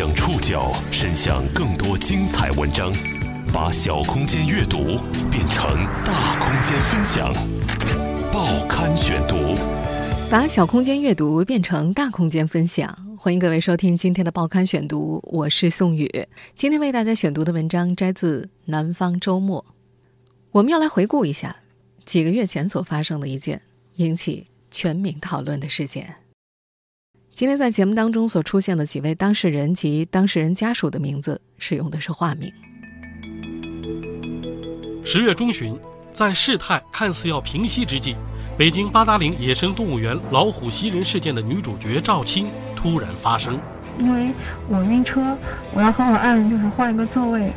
将触角伸向更多精彩文章，把小空间阅读变成大空间分享。报刊选读，把小空间阅读变成大空间分享。欢迎各位收听今天的报刊选读，我是宋宇。今天为大家选读的文章摘自《南方周末》，我们要来回顾一下几个月前所发生的一件引起全民讨论的事件。今天在节目当中所出现的几位当事人及当事人家属的名字，使用的是化名。十月中旬，在事态看似要平息之际，北京八达岭野生动物园老虎袭人事件的女主角赵青突然发声：“因为我晕车，我要和我爱人就是换一个座位。”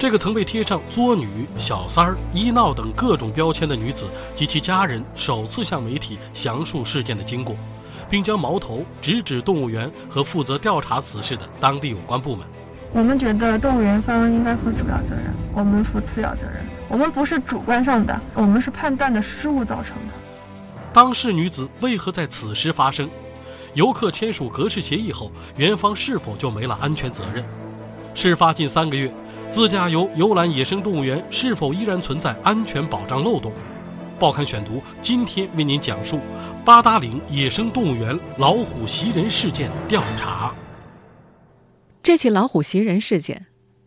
这个曾被贴上“作女”“小三儿”“医闹”等各种标签的女子及其家人，首次向媒体详述事件的经过。并将矛头直指动物园和负责调查此事的当地有关部门。我们觉得动物园方应该负主要责任，我们负次要责任。我们不是主观上的，我们是判断的失误造成的。当事女子为何在此时发生？游客签署格式协议后，园方是否就没了安全责任？事发近三个月，自驾游游览野生动物园是否依然存在安全保障漏洞？报刊选读今天为您讲述八达岭野生动物园老虎袭人事件调查。这起老虎袭人事件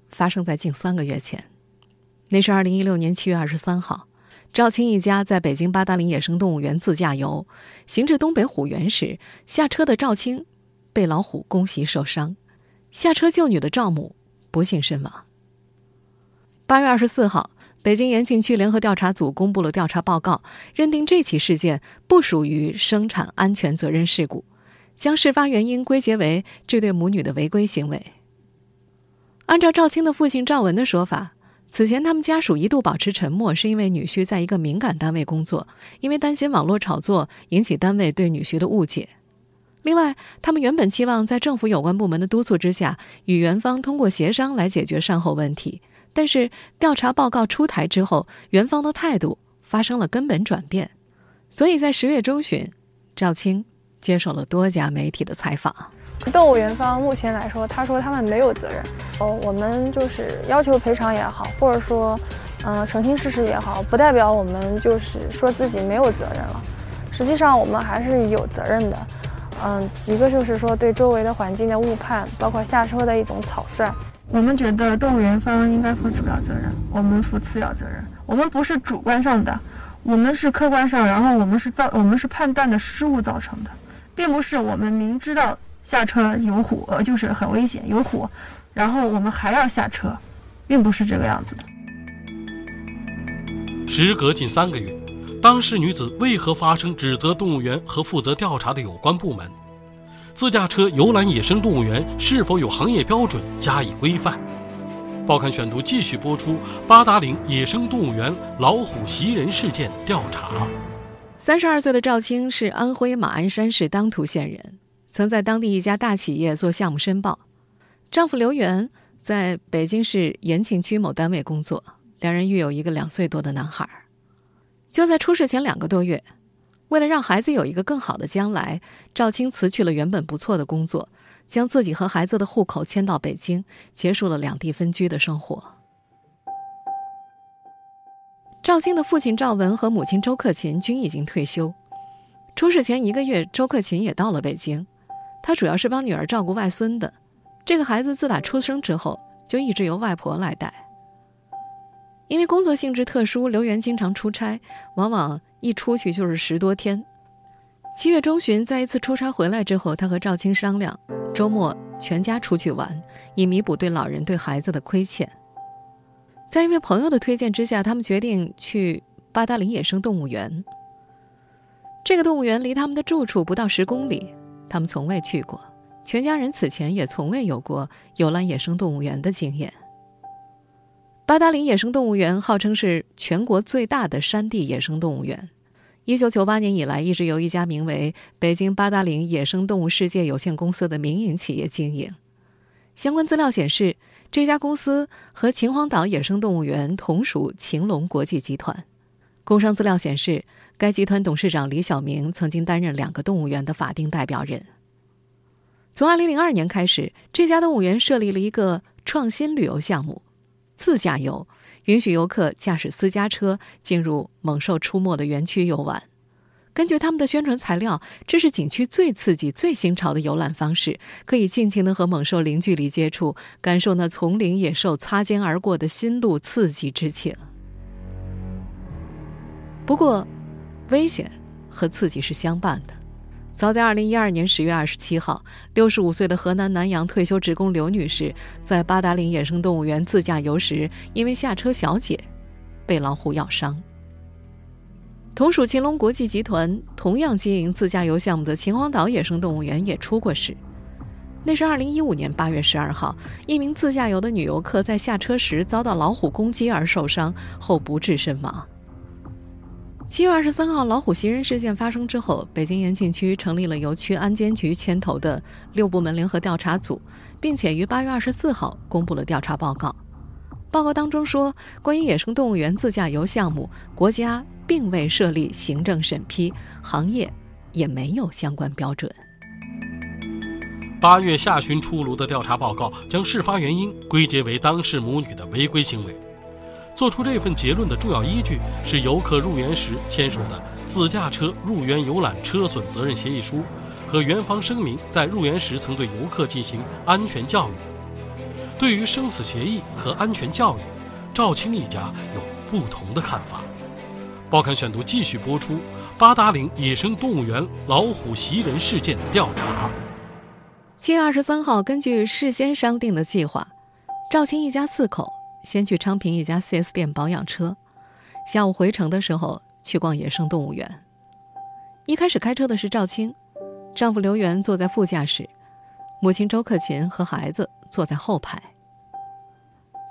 发生在近三个月前，那是二零一六年七月二十三号，赵青一家在北京八达岭野生动物园自驾游，行至东北虎园时，下车的赵青被老虎攻袭受伤，下车救女的赵母不幸身亡。八月二十四号。北京延庆区联合调查组公布了调查报告，认定这起事件不属于生产安全责任事故，将事发原因归结为这对母女的违规行为。按照赵青的父亲赵文的说法，此前他们家属一度保持沉默，是因为女婿在一个敏感单位工作，因为担心网络炒作引起单位对女婿的误解。另外，他们原本期望在政府有关部门的督促之下，与园方通过协商来解决善后问题。但是调查报告出台之后，园方的态度发生了根本转变，所以在十月中旬，赵青接受了多家媒体的采访。动物园方目前来说，他说他们没有责任。哦，我们就是要求赔偿也好，或者说，嗯，澄清事实也好，不代表我们就是说自己没有责任了。实际上，我们还是有责任的。嗯，一个就是说对周围的环境的误判，包括下车的一种草率。我们觉得动物园方应该负主要责任，我们负次要责任。我们不是主观上的，我们是客观上，然后我们是造，我们是判断的失误造成的，并不是我们明知道下车有虎，呃，就是很危险有虎，然后我们还要下车，并不是这个样子的。时隔近三个月，当事女子为何发声指责动物园和负责调查的有关部门？自驾车游览野生动物园是否有行业标准加以规范？报刊选读继续播出八达岭野生动物园老虎袭人事件调查。三十二岁的赵青是安徽马鞍山市当涂县人，曾在当地一家大企业做项目申报。丈夫刘元在北京市延庆区某单位工作，两人育有一个两岁多的男孩。就在出事前两个多月。为了让孩子有一个更好的将来，赵青辞去了原本不错的工作，将自己和孩子的户口迁到北京，结束了两地分居的生活。赵青的父亲赵文和母亲周克勤均已经退休。出事前一个月，周克勤也到了北京，他主要是帮女儿照顾外孙的。这个孩子自打出生之后，就一直由外婆来带。因为工作性质特殊，刘源经常出差，往往。一出去就是十多天。七月中旬，在一次出差回来之后，他和赵青商量，周末全家出去玩，以弥补对老人对孩子的亏欠。在一位朋友的推荐之下，他们决定去八达岭野生动物园。这个动物园离他们的住处不到十公里，他们从未去过，全家人此前也从未有过游览野生动物园的经验。八达岭野生动物园号称是全国最大的山地野生动物园。一九九八年以来，一直由一家名为“北京八达岭野生动物世界有限公司”的民营企业经营。相关资料显示，这家公司和秦皇岛野生动物园同属秦龙国际集团。工商资料显示，该集团董事长李晓明曾经担任两个动物园的法定代表人。从2002年开始，这家动物园设立了一个创新旅游项目——自驾游，允许游客驾驶私家车进入猛兽出没的园区游玩。根据他们的宣传材料，这是景区最刺激、最新潮的游览方式，可以尽情的和猛兽零距离接触，感受那丛林野兽擦肩而过的心路刺激之情。不过，危险和刺激是相伴的。早在2012年10月27号，65岁的河南南阳退休职工刘女士在八达岭野生动物园自驾游时，因为下车小解，被老虎咬伤。同属秦龙国际集团、同样经营自驾游项目的秦皇岛野生动物园也出过事。那是2015年8月12号，一名自驾游的女游客在下车时遭到老虎攻击而受伤，后不治身亡。7月23号，老虎袭人事件发生之后，北京延庆区成立了由区安监局牵头的六部门联合调查组，并且于8月24号公布了调查报告。报告当中说，关于野生动物园自驾游项目，国家并未设立行政审批，行业也没有相关标准。八月下旬出炉的调查报告将事发原因归结为当事母女的违规行为。做出这份结论的重要依据是游客入园时签署的自驾车入园游览车损责任协议书和园方声明在入园时曾对游客进行安全教育。对于生死协议和安全教育，赵青一家有不同的看法。报刊选读继续播出八达岭野生动物园老虎袭人事件调查。七月二十三号，根据事先商定的计划，赵青一家四口先去昌平一家 4S 店保养车，下午回城的时候去逛野生动物园。一开始开车的是赵青，丈夫刘元坐在副驾驶，母亲周克勤和孩子。坐在后排。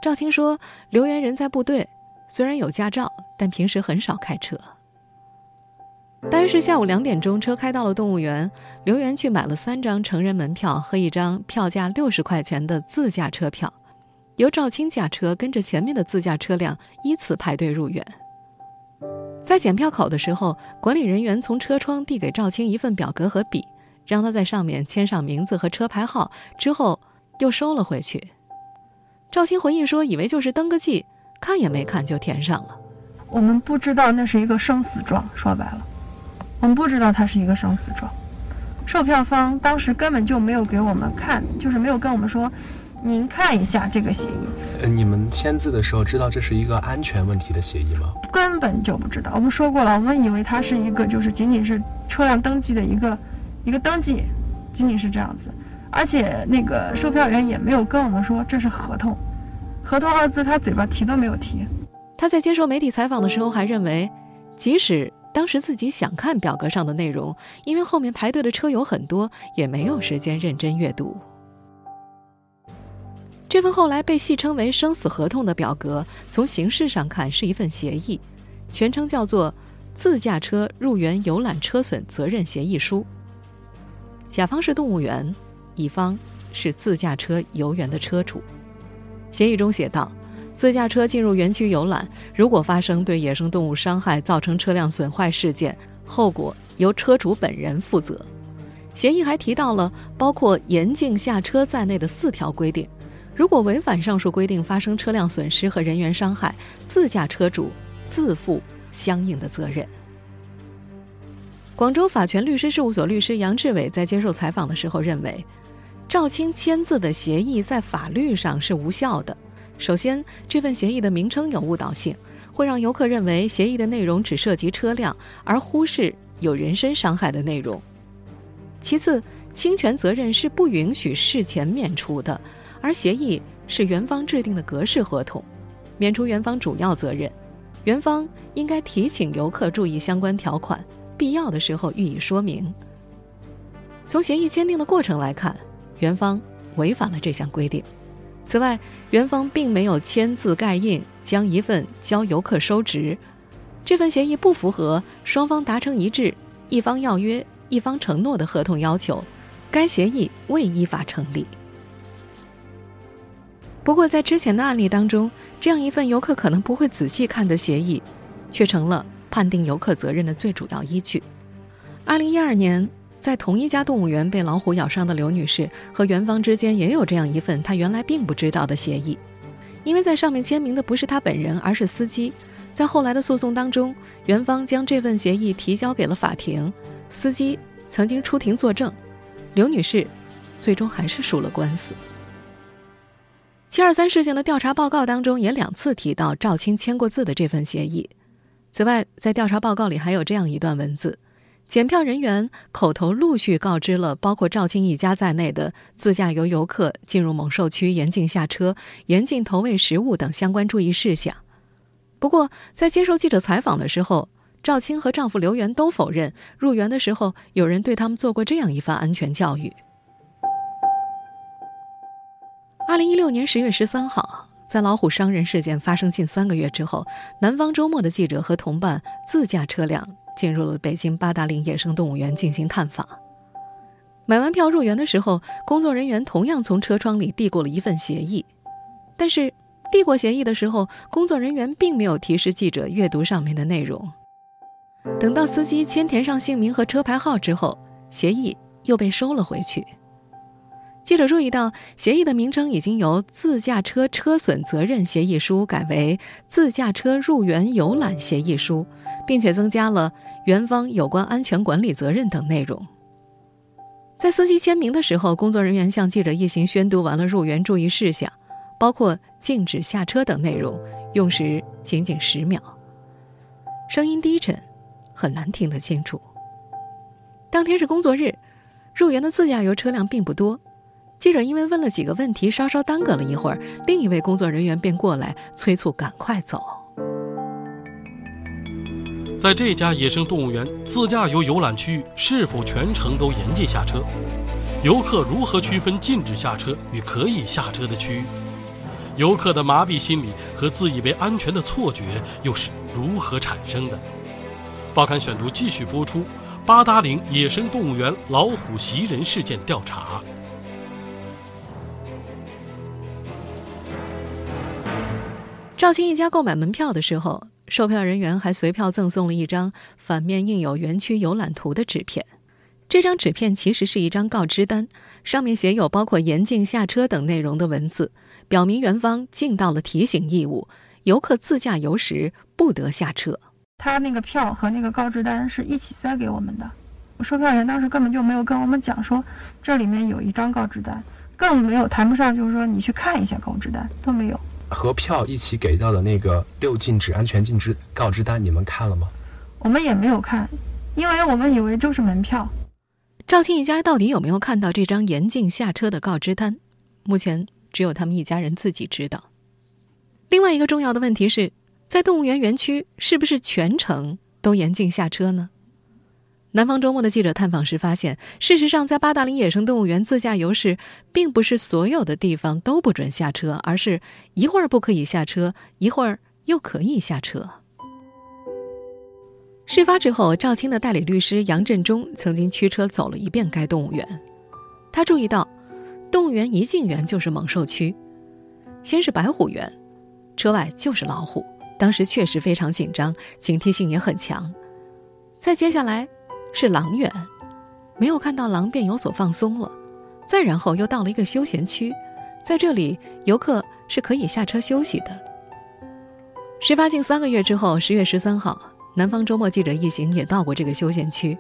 赵青说：“刘元人在部队，虽然有驾照，但平时很少开车。”大约是下午两点钟，车开到了动物园，刘元去买了三张成人门票和一张票价六十块钱的自驾车票，由赵青驾车跟着前面的自驾车辆依次排队入园。在检票口的时候，管理人员从车窗递给赵青一份表格和笔，让他在上面签上名字和车牌号，之后。又收了回去。赵青回忆说：“以为就是登个记，看也没看就填上了。我们不知道那是一个生死状，说白了，我们不知道它是一个生死状。售票方当时根本就没有给我们看，就是没有跟我们说，您看一下这个协议。呃，你们签字的时候知道这是一个安全问题的协议吗？根本就不知道。我们说过了，我们以为它是一个就是仅仅是车辆登记的一个一个登记，仅仅是这样子。”而且那个售票员也没有跟我们说这是合同，合同二字他嘴巴提都没有提。他在接受媒体采访的时候还认为，即使当时自己想看表格上的内容，因为后面排队的车有很多，也没有时间认真阅读。这份后来被戏称为“生死合同”的表格，从形式上看是一份协议，全称叫做《自驾车入园游览车损责任协议书》。甲方是动物园。乙方是自驾车游园的车主，协议中写道：自驾车进入园区游览，如果发生对野生动物伤害造成车辆损坏事件，后果由车主本人负责。协议还提到了包括严禁下车在内的四条规定，如果违反上述规定，发生车辆损失和人员伤害，自驾车主自负相应的责任。广州法权律师事务所律师杨志伟在接受采访的时候认为。赵青签字的协议在法律上是无效的。首先，这份协议的名称有误导性，会让游客认为协议的内容只涉及车辆，而忽视有人身伤害的内容。其次，侵权责任是不允许事前免除的，而协议是园方制定的格式合同，免除园方主要责任。园方应该提醒游客注意相关条款，必要的时候予以说明。从协议签订的过程来看。园方违反了这项规定。此外，园方并没有签字盖印，将一份交游客收值。这份协议不符合双方达成一致、一方要约、一方承诺的合同要求，该协议未依法成立。不过，在之前的案例当中，这样一份游客可能不会仔细看的协议，却成了判定游客责任的最主要依据。二零一二年。在同一家动物园被老虎咬伤的刘女士和园方之间也有这样一份她原来并不知道的协议，因为在上面签名的不是她本人，而是司机。在后来的诉讼当中，园方将这份协议提交给了法庭，司机曾经出庭作证，刘女士最终还是输了官司。七二三事件的调查报告当中也两次提到赵青签过字的这份协议。此外，在调查报告里还有这样一段文字：检票人员口头陆续告知了包括赵青一家在内的自驾游游客进入猛兽区严禁下车、严禁投喂食物等相关注意事项。不过，在接受记者采访的时候，赵青和丈夫刘源都否认入园的时候有人对他们做过这样一番安全教育。二零一六年十月十三号，在老虎伤人事件发生近三个月之后，南方周末的记者和同伴自驾车辆进入了北京八达岭野生动物园进行探访。买完票入园的时候，工作人员同样从车窗里递过了一份协议，但是递过协议的时候，工作人员并没有提示记者阅读上面的内容。等到司机签填上姓名和车牌号之后，协议又被收了回去。记者注意到，协议的名称已经由《自驾车车损责任协议书》改为《自驾车入园游览协议书》，并且增加了园方有关安全管理责任等内容。在司机签名的时候，工作人员向记者一行宣读完了入园注意事项，包括禁止下车等内容，用时仅仅十秒，声音低沉，很难听得清楚。当天是工作日，入园的自驾游车辆并不多。记者因为问了几个问题，稍稍耽搁了一会儿，另一位工作人员便过来催促赶快走。在这家野生动物园自驾游游览区域，是否全程都严禁下车？游客如何区分禁止下车与可以下车的区域？游客的麻痹心理和自以为安全的错觉又是如何产生的？报刊选读继续播出：八达岭野生动物园老虎袭人事件调查。赵青一家购买门票的时候，售票人员还随票赠送了一张反面印有园区游览图的纸片。这张纸片其实是一张告知单，上面写有包括严禁下车等内容的文字，表明园方尽到了提醒义务，游客自驾游时不得下车。他那个票和那个告知单是一起塞给我们的，售票员当时根本就没有跟我们讲说这里面有一张告知单，更没有谈不上就是说你去看一下告知单都没有。和票一起给到的那个六禁止安全禁止告知单，你们看了吗？我们也没有看，因为我们以为就是门票。赵庆一家到底有没有看到这张严禁下车的告知单？目前只有他们一家人自己知道。另外一个重要的问题是，在动物园园区是不是全程都严禁下车呢？南方周末的记者探访时发现，事实上，在八达岭野生动物园自驾游时，并不是所有的地方都不准下车，而是一会儿不可以下车，一会儿又可以下车。事发之后，赵青的代理律师杨振中曾经驱车走了一遍该动物园，他注意到，动物园一进园就是猛兽区，先是白虎园，车外就是老虎，当时确实非常紧张，警惕性也很强。再接下来。是狼园，没有看到狼便有所放松了。再然后又到了一个休闲区，在这里游客是可以下车休息的。事发近三个月之后，十月十三号，南方周末记者一行也到过这个休闲区。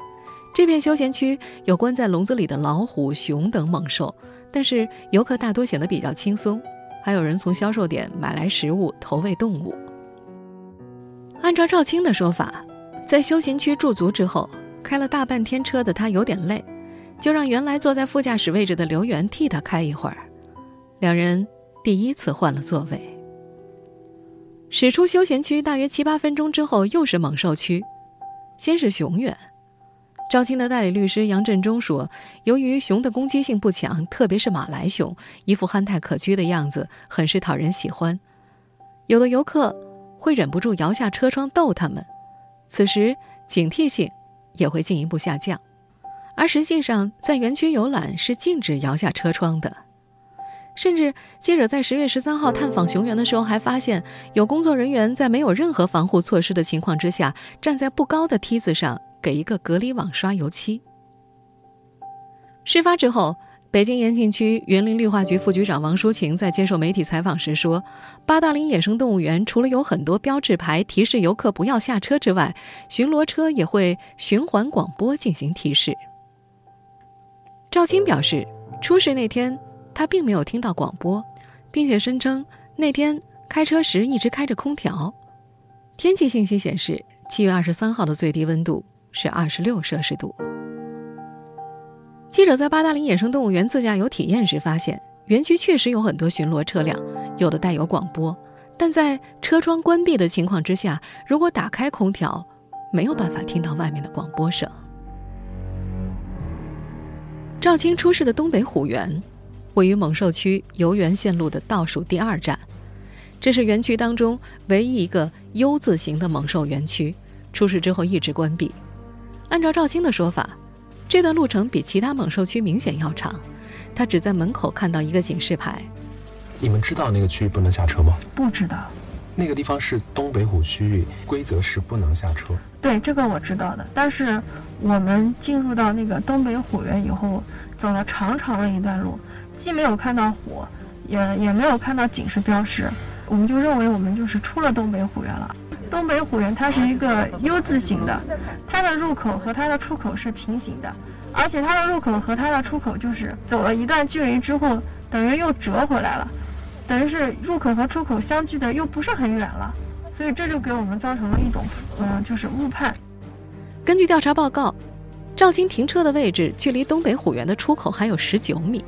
这片休闲区有关在笼子里的老虎、熊等猛兽，但是游客大多显得比较轻松，还有人从销售点买来食物投喂动物。按照赵青的说法，在休闲区驻足之后。开了大半天车的他有点累，就让原来坐在副驾驶位置的刘源替他开一会儿。两人第一次换了座位。驶出休闲区大约七八分钟之后，又是猛兽区，先是熊园。赵青的代理律师杨振中说，由于熊的攻击性不强，特别是马来熊，一副憨态可掬的样子，很是讨人喜欢。有的游客会忍不住摇下车窗逗他们，此时警惕性。也会进一步下降，而实际上，在园区游览是禁止摇下车窗的。甚至记者在十月十三号探访熊园的时候，还发现有工作人员在没有任何防护措施的情况之下，站在不高的梯子上给一个隔离网刷油漆。事发之后，北京延庆区园林绿化局副局长王淑琴在接受媒体采访时说：“八达岭野生动物园除了有很多标志牌提示游客不要下车之外，巡逻车也会循环广播进行提示。”赵青表示，出事那天他并没有听到广播，并且声称那天开车时一直开着空调。天气信息显示，七月二十三号的最低温度是二十六摄氏度。记者在八达岭野生动物园自驾游体验时发现，园区确实有很多巡逻车辆，有的带有广播，但在车窗关闭的情况之下，如果打开空调，没有办法听到外面的广播声。赵青出事的东北虎园，位于猛兽区游园线路的倒数第二站，这是园区当中唯一一个 U 字形的猛兽园区，出事之后一直关闭。按照赵青的说法。这段路程比其他猛兽区明显要长，他只在门口看到一个警示牌。你们知道那个区域不能下车吗？不知道，那个地方是东北虎区域，规则是不能下车。对，这个我知道的。但是我们进入到那个东北虎园以后，走了长长的一段路，既没有看到虎，也也没有看到警示标识，我们就认为我们就是出了东北虎园了。东北虎园它是一个 U 字形的，它的入口和它的出口是平行的，而且它的入口和它的出口就是走了一段距离之后，等于又折回来了，等于是入口和出口相距的又不是很远了，所以这就给我们造成了一种，嗯，就是误判。根据调查报告，赵青停车的位置距离东北虎园的出口还有十九米，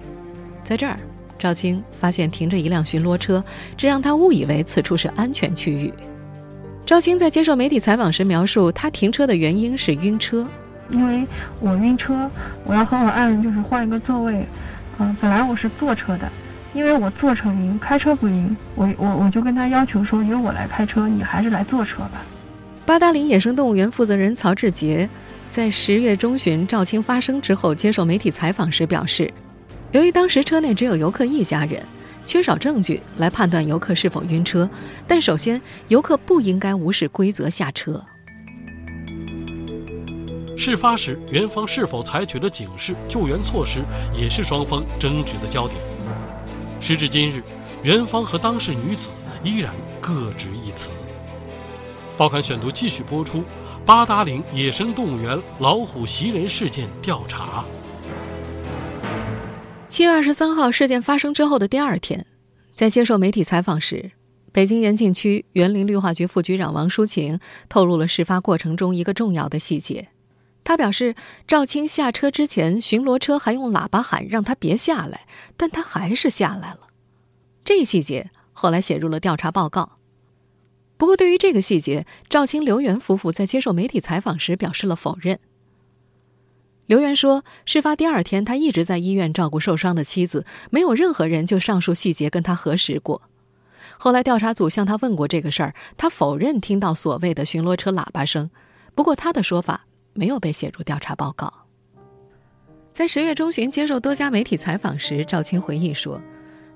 在这儿，赵青发现停着一辆巡逻车，这让他误以为此处是安全区域。赵青在接受媒体采访时描述，他停车的原因是晕车，因为我晕车，我要和我爱人就是换一个座位。嗯，本来我是坐车的，因为我坐车晕，开车不晕，我我我就跟他要求说，由我来开车，你还是来坐车吧。八达岭野生动物园负责人曹志杰在十月中旬赵青发生之后接受媒体采访时表示，由于当时车内只有游客一家人。缺少证据来判断游客是否晕车，但首先，游客不应该无视规则下车。事发时，园方是否采取了警示救援措施，也是双方争执的焦点。时至今日，园方和当事女子依然各执一词。报刊选读继续播出：八达岭野生动物园老虎袭人事件调查。七月二十三号事件发生之后的第二天，在接受媒体采访时，北京延庆区园林绿化局副局长王淑琴透露了事发过程中一个重要的细节。他表示，赵青下车之前，巡逻车还用喇叭喊让他别下来，但他还是下来了。这一细节后来写入了调查报告。不过，对于这个细节，赵青、刘元夫妇在接受媒体采访时表示了否认。刘源说，事发第二天，他一直在医院照顾受伤的妻子，没有任何人就上述细节跟他核实过。后来调查组向他问过这个事儿，他否认听到所谓的巡逻车喇叭声。不过他的说法没有被写入调查报告。在十月中旬接受多家媒体采访时，赵青回忆说，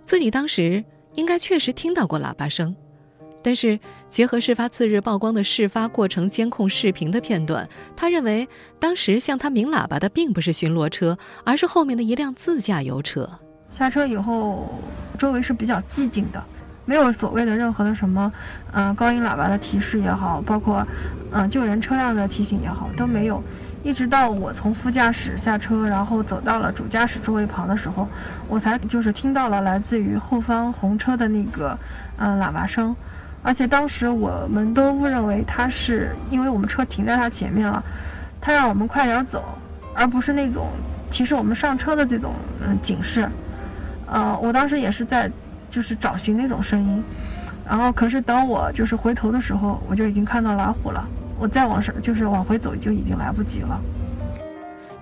自己当时应该确实听到过喇叭声。但是，结合事发次日曝光的事发过程监控视频的片段，他认为当时向他鸣喇叭的并不是巡逻车，而是后面的一辆自驾游车。下车以后，周围是比较寂静的，没有所谓的任何的什么，嗯，高音喇叭的提示也好，包括，嗯，救援车辆的提醒也好，都没有。一直到我从副驾驶下车，然后走到了主驾驶座位旁的时候，我才就是听到了来自于后方红车的那个，嗯，喇叭声。而且当时我们都误认为他是因为我们车停在他前面了，他让我们快点走，而不是那种提示我们上车的这种嗯警示。呃，我当时也是在就是找寻那种声音，然后可是等我就是回头的时候，我就已经看到老虎了，我再往上就是往回走就已经来不及了。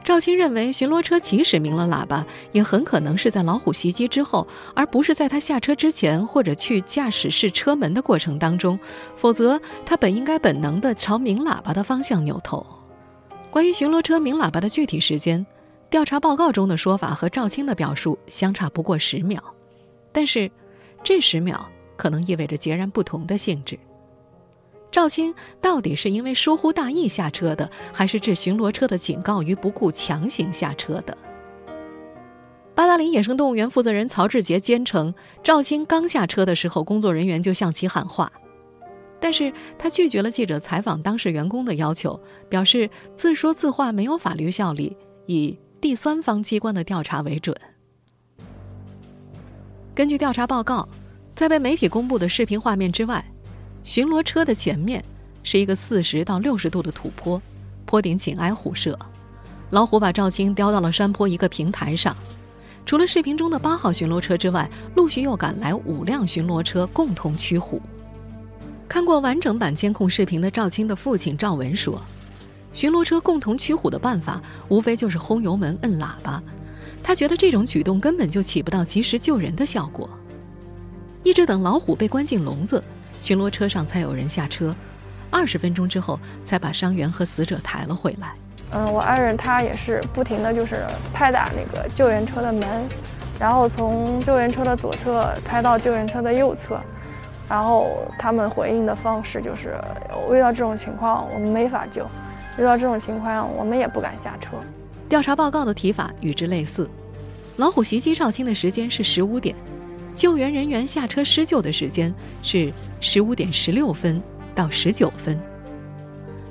赵青认为，巡逻车即使鸣了喇叭，也很可能是在老虎袭击之后，而不是在他下车之前或者去驾驶室车门的过程当中。否则，他本应该本能地朝鸣喇叭的方向扭头。关于巡逻车鸣喇叭的具体时间，调查报告中的说法和赵青的表述相差不过十秒，但是，这十秒可能意味着截然不同的性质。赵青到底是因为疏忽大意下车的，还是置巡逻车的警告于不顾强行下车的？八达岭野生动物园负责人曹志杰坚称，赵青刚下车的时候，工作人员就向其喊话，但是他拒绝了记者采访当事员工的要求，表示自说自话没有法律效力，以第三方机关的调查为准。根据调查报告，在被媒体公布的视频画面之外，巡逻车的前面是一个四十到六十度的土坡，坡顶紧挨虎舍，老虎把赵青叼到了山坡一个平台上。除了视频中的八号巡逻车之外，陆续又赶来五辆巡逻车，共同驱虎。看过完整版监控视频的赵青的父亲赵文说：“巡逻车共同驱虎的办法，无非就是轰油门、摁喇叭。他觉得这种举动根本就起不到及时救人的效果。一直等老虎被关进笼子，巡逻车上才有人下车。二十分钟之后，才把伤员和死者抬了回来。”嗯，我爱人他也是不停的就是拍打那个救援车的门，然后从救援车的左侧开到救援车的右侧，然后他们回应的方式就是遇到这种情况我们没法救，遇到这种情况我们也不敢下车。调查报告的提法与之类似，老虎袭击赵青的时间是十五点，救援人员下车施救的时间是十五点十六分到十九分。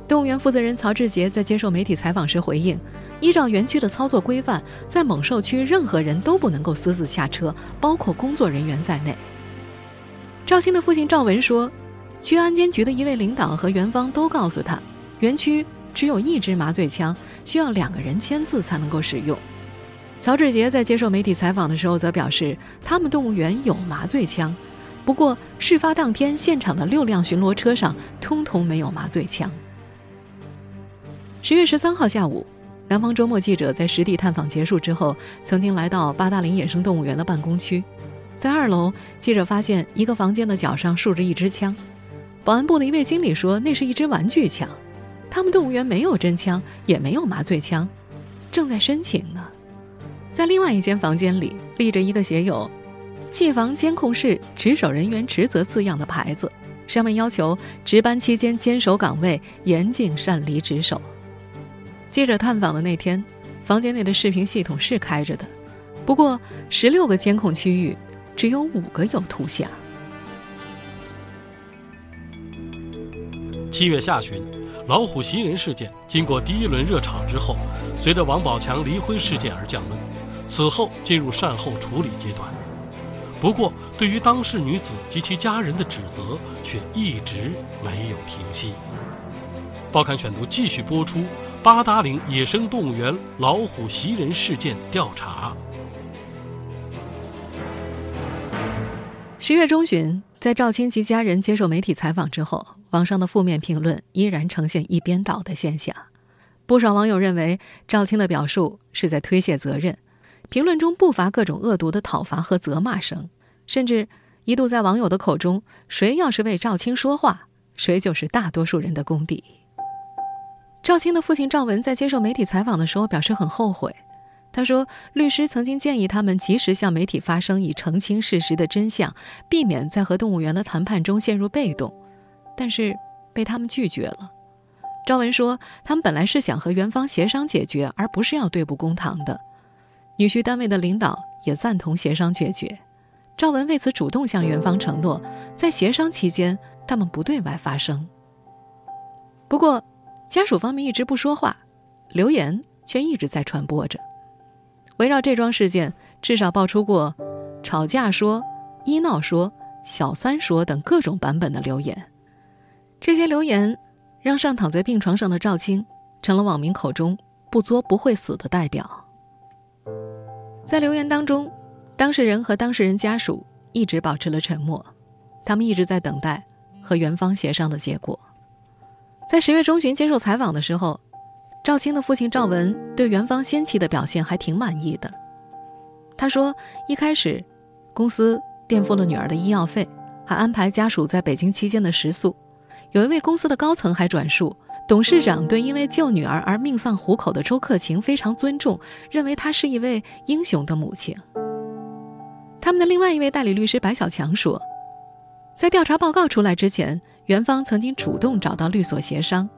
动物园负责人曹志杰在接受媒体采访时回应：“依照园区的操作规范，在猛兽区任何人都不能够私自下车，包括工作人员在内。”赵鑫的父亲赵文说：“区安监局的一位领导和园方都告诉他，园区只有一支麻醉枪，需要两个人签字才能够使用。”曹志杰在接受媒体采访的时候则表示：“他们动物园有麻醉枪，不过事发当天现场的六辆巡逻车上通通没有麻醉枪。”十月十三号下午，南方周末记者在实地探访结束之后，曾经来到八达岭野生动物园的办公区。在二楼，记者发现一个房间的角上竖着一支枪。保安部的一位经理说，那是一支玩具枪，他们动物园没有真枪，也没有麻醉枪，正在申请呢。在另外一间房间里，立着一个写有“技防监控室值守人员职责”字样的牌子，上面要求值班期间坚守岗位，严禁擅离职守。记者探访的那天，房间内的视频系统是开着的，不过十六个监控区域只有五个有图像。七月下旬，老虎袭人事件经过第一轮热炒之后，随着王宝强离婚事件而降温，此后进入善后处理阶段。不过，对于当事女子及其家人的指责却一直没有停息。报刊选读继续播出。八达岭野生动物园老虎袭人事件调查。十月中旬，在赵青及家人接受媒体采访之后，网上的负面评论依然呈现一边倒的现象。不少网友认为赵青的表述是在推卸责任，评论中不乏各种恶毒的讨伐和责骂声，甚至一度在网友的口中，谁要是为赵青说话，谁就是大多数人的公敌。赵青的父亲赵文在接受媒体采访的时候表示很后悔。他说，律师曾经建议他们及时向媒体发声，以澄清事实的真相，避免在和动物园的谈判中陷入被动，但是被他们拒绝了。赵文说，他们本来是想和园方协商解决，而不是要对簿公堂的。女婿单位的领导也赞同协商解决。赵文为此主动向园方承诺，在协商期间，他们不对外发声。不过。家属方面一直不说话，流言却一直在传播着。围绕这桩事件，至少爆出过“吵架说”“医闹说”“小三说”等各种版本的留言。这些留言让上躺在病床上的赵青成了网民口中“不作不会死”的代表。在留言当中，当事人和当事人家属一直保持了沉默，他们一直在等待和元芳协商的结果。在十月中旬接受采访的时候，赵青的父亲赵文对元芳先期的表现还挺满意的。他说，一开始，公司垫付了女儿的医药费，还安排家属在北京期间的食宿。有一位公司的高层还转述，董事长对因为救女儿而命丧虎口的周克勤非常尊重，认为她是一位英雄的母亲。他们的另外一位代理律师白小强说，在调查报告出来之前。元芳曾经主动找到律所协商，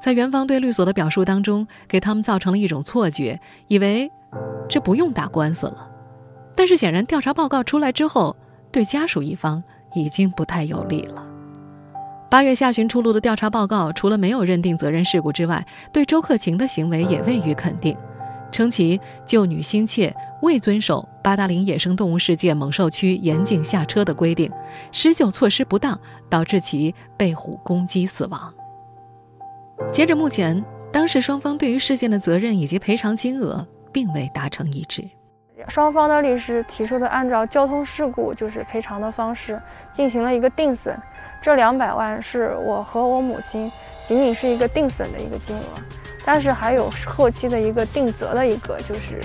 在元芳对律所的表述当中，给他们造成了一种错觉，以为这不用打官司了，但是显然调查报告出来之后，对家属一方已经不太有利了。八月下旬出炉的调查报告，除了没有认定责任事故之外，对周克勤的行为也未予肯定，称其救女心切，未遵守八达岭野生动物世界猛兽区严禁下车的规定，施救措施不当，导致其被虎攻击死亡。截至目前，当事双方对于事件的责任以及赔偿金额并未达成一致。双方的律师提出的按照交通事故就是赔偿的方式进行了一个定损，这两百万是我和我母亲仅仅是一个定损的一个金额，但是还有后期的一个定责的一个就是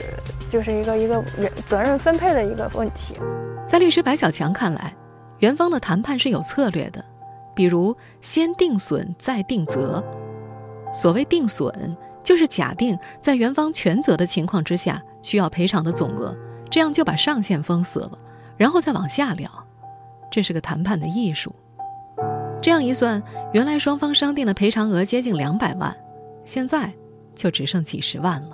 就是一个一个责任分配的一个问题。在律师白小强看来，元方的谈判是有策略的，比如先定损再定责。所谓定损。就是假定在元方全责的情况之下需要赔偿的总额，这样就把上限封死了，然后再往下聊，这是个谈判的艺术。这样一算，原来双方商定的赔偿额接近两百万，现在就只剩几十万了。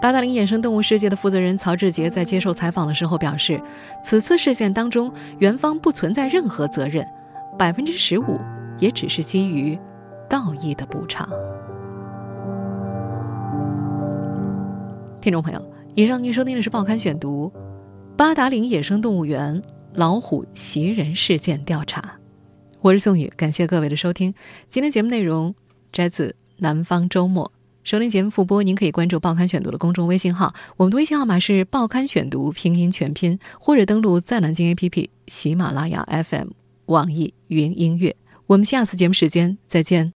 八达岭野生动物世界的负责人曹志杰在接受采访的时候表示，此次事件当中，园方不存在任何责任，百分之十五也只是基于道义的补偿。听众朋友，以上您收听的是《报刊选读》，八达岭野生动物园老虎袭人事件调查。我是宋宇，感谢各位的收听。今天节目内容摘自《南方周末》，收听节目复播，您可以关注《报刊选读》的公众微信号，我们的微信号码是《报刊选读》拼音全拼，或者登录在南京 APP、喜马拉雅 FM、网易云音乐。我们下次节目时间再见。